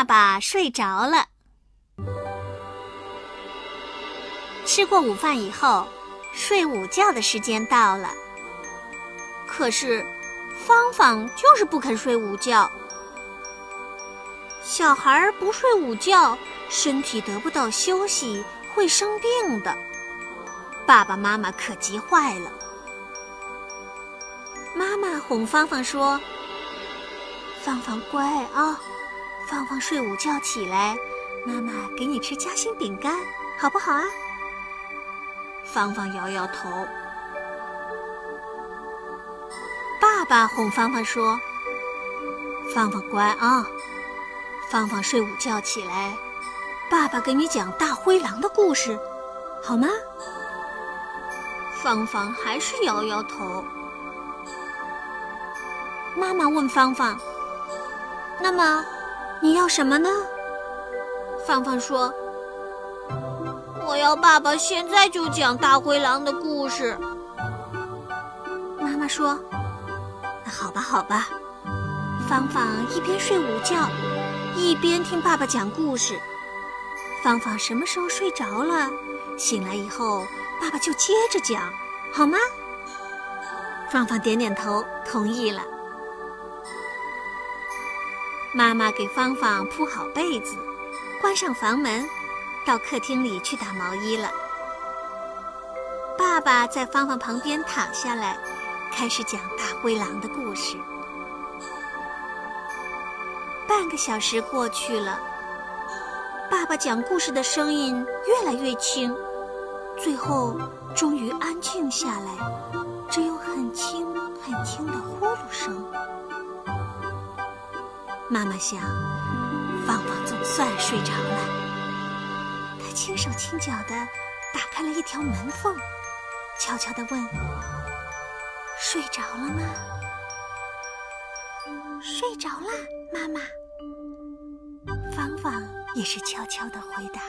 爸爸睡着了。吃过午饭以后，睡午觉的时间到了。可是，芳芳就是不肯睡午觉。小孩不睡午觉，身体得不到休息，会生病的。爸爸妈妈可急坏了。妈妈哄芳芳说：“芳芳乖啊，芳芳睡午觉起来，妈妈给你吃夹心饼干，好不好啊？”芳芳摇摇头。爸爸哄芳芳说：“芳芳乖啊，芳芳睡午觉起来，爸爸给你讲大灰狼的故事，好吗？”芳芳还是摇摇头。妈妈问芳芳：“那么，你要什么呢？”芳芳说：“我要爸爸现在就讲大灰狼的故事。”妈妈说：“那好吧，好吧。”芳芳一边睡午觉，一边听爸爸讲故事。芳芳什么时候睡着了，醒来以后，爸爸就接着讲，好吗？芳芳点点头，同意了。妈妈给芳芳铺好被子，关上房门，到客厅里去打毛衣了。爸爸在芳芳旁边躺下来，开始讲大灰狼的故事。半个小时过去了，爸爸讲故事的声音越来越轻，最后终于安静下来，只有很轻很轻的呼噜声。妈妈想，芳芳总算睡着了。她轻手轻脚地打开了一条门缝，悄悄地问：“睡着了吗？”“睡着了，妈妈。”芳芳也是悄悄地回答。